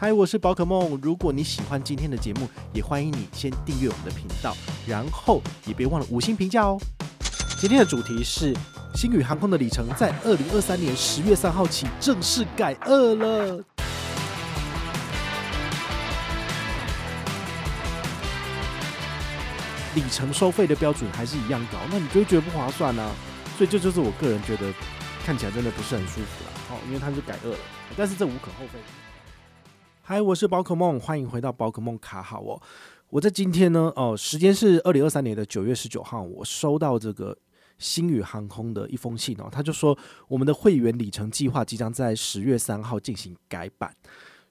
嗨，我是宝可梦。如果你喜欢今天的节目，也欢迎你先订阅我们的频道，然后也别忘了五星评价哦。今天的主题是星宇航空的里程在二零二三年十月三号起正式改二了。里程收费的标准还是一样高，那你就会觉得不划算呢、啊。所以这就是我个人觉得看起来真的不是很舒服了。哦，因为它是改二了，但是这无可厚非。嗨，我是宝可梦，欢迎回到宝可梦卡好哦。我在今天呢，哦，时间是二零二三年的九月十九号，我收到这个星宇航空的一封信哦，他就说我们的会员里程计划即将在十月三号进行改版，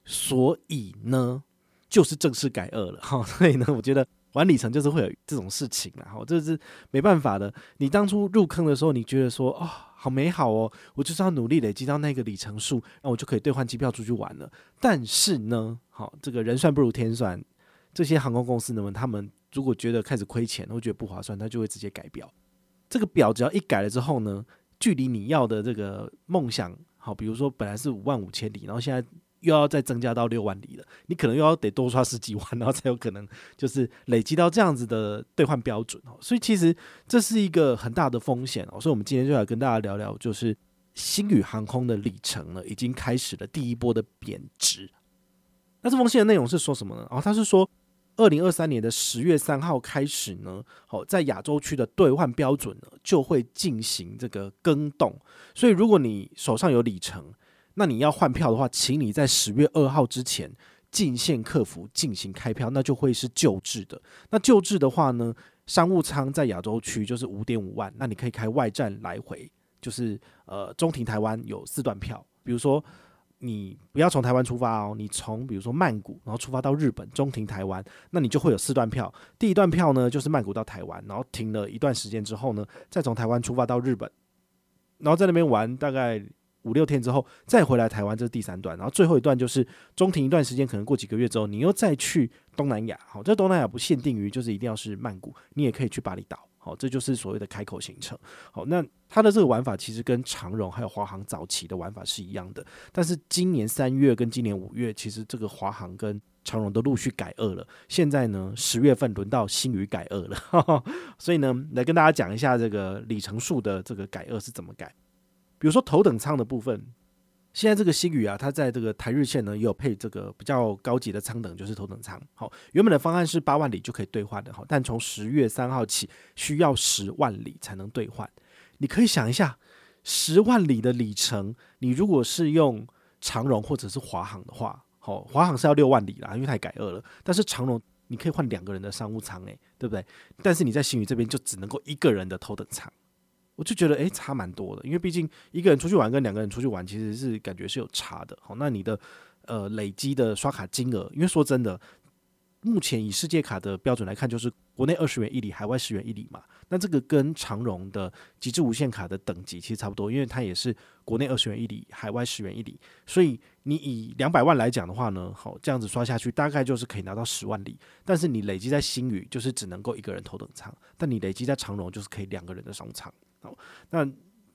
所以呢，就是正式改二了哈。所以呢，我觉得玩里程就是会有这种事情然后，这是没办法的。你当初入坑的时候，你觉得说哦。好美好哦！我就是要努力累积到那个里程数，那我就可以兑换机票出去玩了。但是呢，好，这个人算不如天算，这些航空公司呢，他们如果觉得开始亏钱，会觉得不划算，他就会直接改表。这个表只要一改了之后呢，距离你要的这个梦想，好，比如说本来是五万五千里，然后现在。又要再增加到六万里了，你可能又要得多刷十几万，然后才有可能就是累积到这样子的兑换标准哦。所以其实这是一个很大的风险哦。所以我们今天就来跟大家聊聊，就是星宇航空的里程呢，已经开始了第一波的贬值。那这封信的内容是说什么呢？哦，他是说二零二三年的十月三号开始呢，好，在亚洲区的兑换标准呢就会进行这个更动。所以如果你手上有里程，那你要换票的话，请你在十月二号之前进线客服进行开票，那就会是旧制的。那旧制的话呢，商务舱在亚洲区就是五点五万，那你可以开外站来回，就是呃中停台湾有四段票。比如说你不要从台湾出发哦，你从比如说曼谷，然后出发到日本中停台湾，那你就会有四段票。第一段票呢就是曼谷到台湾，然后停了一段时间之后呢，再从台湾出发到日本，然后在那边玩大概。五六天之后再回来台湾，这是第三段，然后最后一段就是中停一段时间，可能过几个月之后，你又再去东南亚。好，这东南亚不限定于就是一定要是曼谷，你也可以去巴厘岛。好，这就是所谓的开口行程。好，那它的这个玩法其实跟长荣还有华航早期的玩法是一样的，但是今年三月跟今年五月，其实这个华航跟长荣都陆续改二了。现在呢，十月份轮到新宇改二了，呵呵，所以呢，来跟大家讲一下这个里程数的这个改二是怎么改。比如说头等舱的部分，现在这个新宇啊，它在这个台日线呢也有配这个比较高级的舱等，就是头等舱。好，原本的方案是八万里就可以兑换的，好，但从十月三号起需要十万里才能兑换。你可以想一下，十万里的里程，你如果是用长荣或者是华航的话，好，华航是要六万里啦，因为它改二了。但是长荣你可以换两个人的商务舱，诶，对不对？但是你在新宇这边就只能够一个人的头等舱。我就觉得，诶，差蛮多的，因为毕竟一个人出去玩跟两个人出去玩，其实是感觉是有差的。好，那你的呃累积的刷卡金额，因为说真的，目前以世界卡的标准来看，就是国内二十元一里，海外十元一里嘛。那这个跟长荣的极致无限卡的等级其实差不多，因为它也是国内二十元一里，海外十元一里。所以你以两百万来讲的话呢，好，这样子刷下去，大概就是可以拿到十万里。但是你累积在星宇，就是只能够一个人头等舱；但你累积在长荣，就是可以两个人的商务舱。那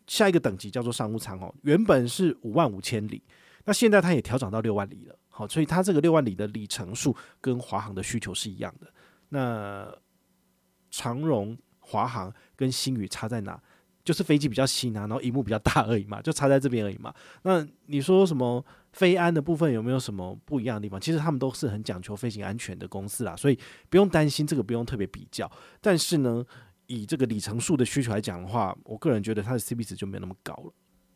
下一个等级叫做商务舱哦，原本是五万五千里，那现在它也调涨到六万里了。好，所以它这个六万里的里程数跟华航的需求是一样的。那长荣、华航跟新宇差在哪？就是飞机比较新啊，然后萤幕比较大而已嘛，就差在这边而已嘛。那你说什么飞安的部分有没有什么不一样的地方？其实他们都是很讲求飞行安全的公司啦，所以不用担心这个，不用特别比较。但是呢，以这个里程数的需求来讲的话，我个人觉得它的 CP 值就没有那么高了，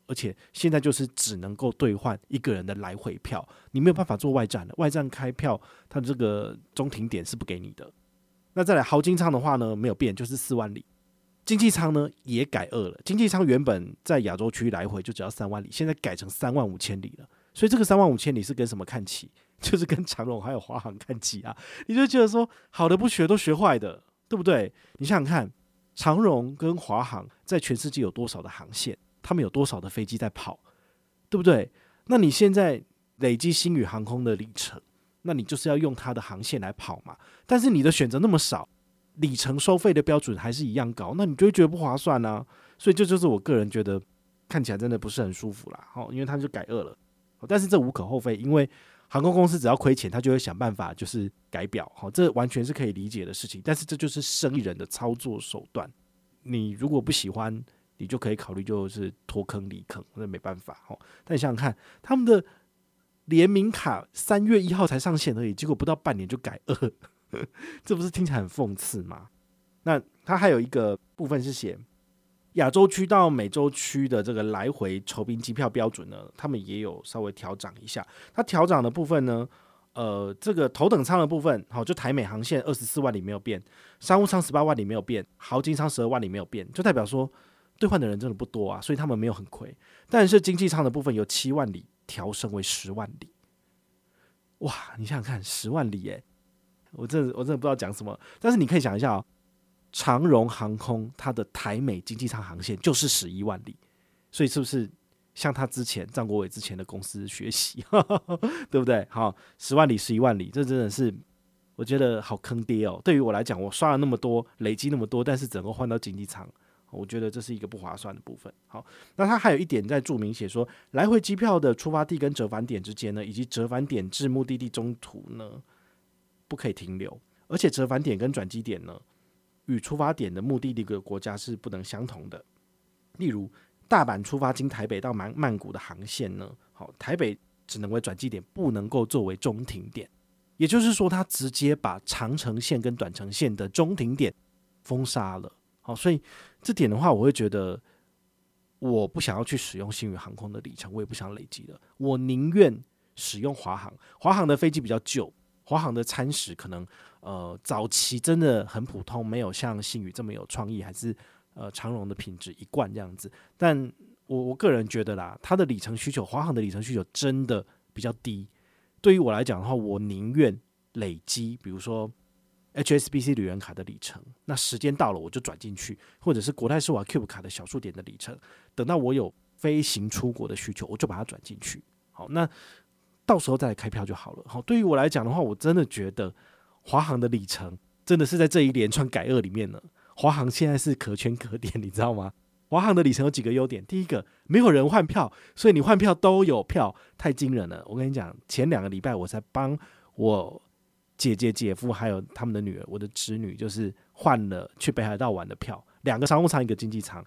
而且现在就是只能够兑换一个人的来回票，你没有办法做外站的，外站开票，它的这个中停点是不给你的。那再来豪金舱的话呢，没有变，就是四万里。经济舱呢也改二了，经济舱原本在亚洲区来回就只要三万里，现在改成三万五千里了。所以这个三万五千里是跟什么看齐？就是跟长荣还有华航看齐啊！你就觉得说好的不学都学坏的，对不对？你想想看。长荣跟华航在全世界有多少的航线？他们有多少的飞机在跑，对不对？那你现在累积星宇航空的里程，那你就是要用它的航线来跑嘛。但是你的选择那么少，里程收费的标准还是一样高，那你就会觉得不划算啊。所以这就是我个人觉得看起来真的不是很舒服啦。好，因为它就改二了，但是这无可厚非，因为航空公司只要亏钱，他就会想办法就是改表，好，这完全是可以理解的事情。但是这就是生意人的操作手段。你如果不喜欢，你就可以考虑就是脱坑离坑，那没办法，哦。但你想想看，他们的联名卡三月一号才上线而已，结果不到半年就改二，这不是听起来很讽刺吗？那他还有一个部分是写。亚洲区到美洲区的这个来回酬宾机票标准呢，他们也有稍微调涨一下。它调涨的部分呢，呃，这个头等舱的部分，好，就台美航线二十四万里没有变，商务舱十八万里没有变，豪金舱十二万里没有变，就代表说兑换的人真的不多啊，所以他们没有很亏。但是经济舱的部分有七万里调升为十万里，哇，你想想看，十万里耶，我真的我真的不知道讲什么。但是你可以想一下哦。长荣航空它的台美经济舱航线就是十一万里，所以是不是像他之前张国伟之前的公司学习，对不对？好，十万里十一万里，这真的是我觉得好坑爹哦。对于我来讲，我刷了那么多，累积那么多，但是整个换到经济舱，我觉得这是一个不划算的部分。好，那他还有一点在注明写说，来回机票的出发地跟折返点之间呢，以及折返点至目的地中途呢，不可以停留，而且折返点跟转机点呢。与出发点的目的地的国家是不能相同的。例如，大阪出发经台北到曼曼谷的航线呢，好，台北只能为转机点，不能够作为中停点。也就是说，它直接把长程线跟短程线的中停点封杀了。好，所以这点的话，我会觉得我不想要去使用星宇航空的里程，我也不想累积了，我宁愿使用华航。华航的飞机比较旧。华航的餐食可能，呃，早期真的很普通，没有像信宇这么有创意，还是呃长荣的品质一贯这样子。但我我个人觉得啦，它的里程需求，华航的里程需求真的比较低。对于我来讲的话，我宁愿累积，比如说 HSBC 旅人卡的里程，那时间到了我就转进去，或者是国泰世华 Cube 卡的小数点的里程，等到我有飞行出国的需求，我就把它转进去。好，那。到时候再来开票就好了。好，对于我来讲的话，我真的觉得华航的里程真的是在这一连串改二里面呢。华航现在是可圈可点，你知道吗？华航的里程有几个优点？第一个，没有人换票，所以你换票都有票，太惊人了。我跟你讲，前两个礼拜我才帮我姐姐、姐夫还有他们的女儿，我的侄女，就是换了去北海道玩的票，两个商务舱，一个经济舱，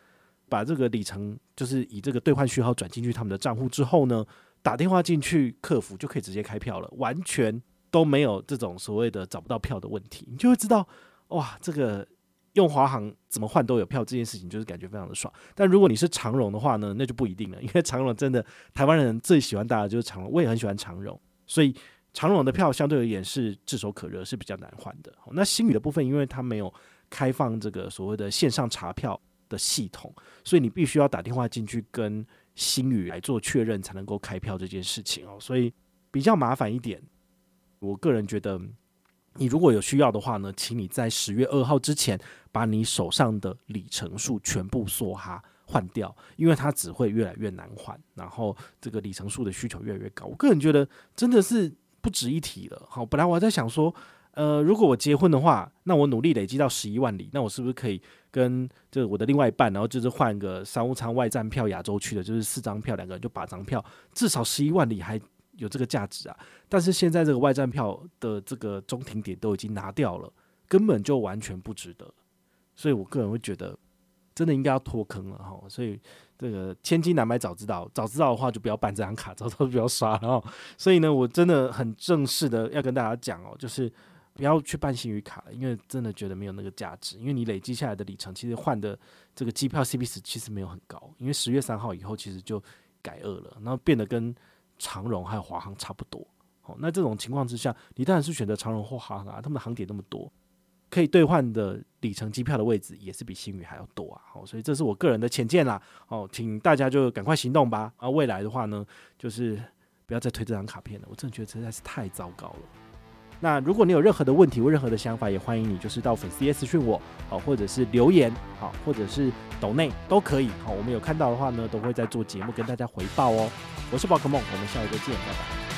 把这个里程就是以这个兑换序号转进去他们的账户之后呢。打电话进去客服就可以直接开票了，完全都没有这种所谓的找不到票的问题，你就会知道哇，这个用华航怎么换都有票这件事情就是感觉非常的爽。但如果你是长荣的话呢，那就不一定了，因为长荣真的台湾人最喜欢大的就是长荣，我也很喜欢长荣，所以长荣的票相对而言是炙手可热，是比较难换的。那星宇的部分，因为它没有开放这个所谓的线上查票的系统，所以你必须要打电话进去跟。星宇来做确认才能够开票这件事情哦，所以比较麻烦一点。我个人觉得，你如果有需要的话呢，请你在十月二号之前把你手上的里程数全部梭哈换掉，因为它只会越来越难换，然后这个里程数的需求越来越高。我个人觉得真的是不值一提了。好，本来我还在想说。呃，如果我结婚的话，那我努力累积到十一万里，那我是不是可以跟这我的另外一半，然后就是换个商务舱外站票，亚洲区的，就是四张票，两个人就八张票，至少十一万里还有这个价值啊？但是现在这个外站票的这个中停点都已经拿掉了，根本就完全不值得，所以我个人会觉得，真的应该要脱坑了哈。所以这个千金难买早知道，早知道的话就不要办这张卡，早知道就不要刷了哈。所以呢，我真的很正式的要跟大家讲哦，就是。不要去办星宇卡了，因为真的觉得没有那个价值。因为你累积下来的里程，其实换的这个机票 CP 值其实没有很高。因为十月三号以后，其实就改二了，然后变得跟长荣还有华航差不多。好，那这种情况之下，你当然是选择长荣或华航啊，他们的航点那么多，可以兑换的里程机票的位置也是比星宇还要多啊。好，所以这是我个人的浅见啦。哦，请大家就赶快行动吧。啊，未来的话呢，就是不要再推这张卡片了。我真的觉得实在是太糟糕了。那如果你有任何的问题或任何的想法，也欢迎你就是到粉丝页私讯我，好，或者是留言，好，或者是抖内都可以，好，我们有看到的话呢，都会在做节目跟大家回报哦。我是宝可梦，我们下一个见，拜拜。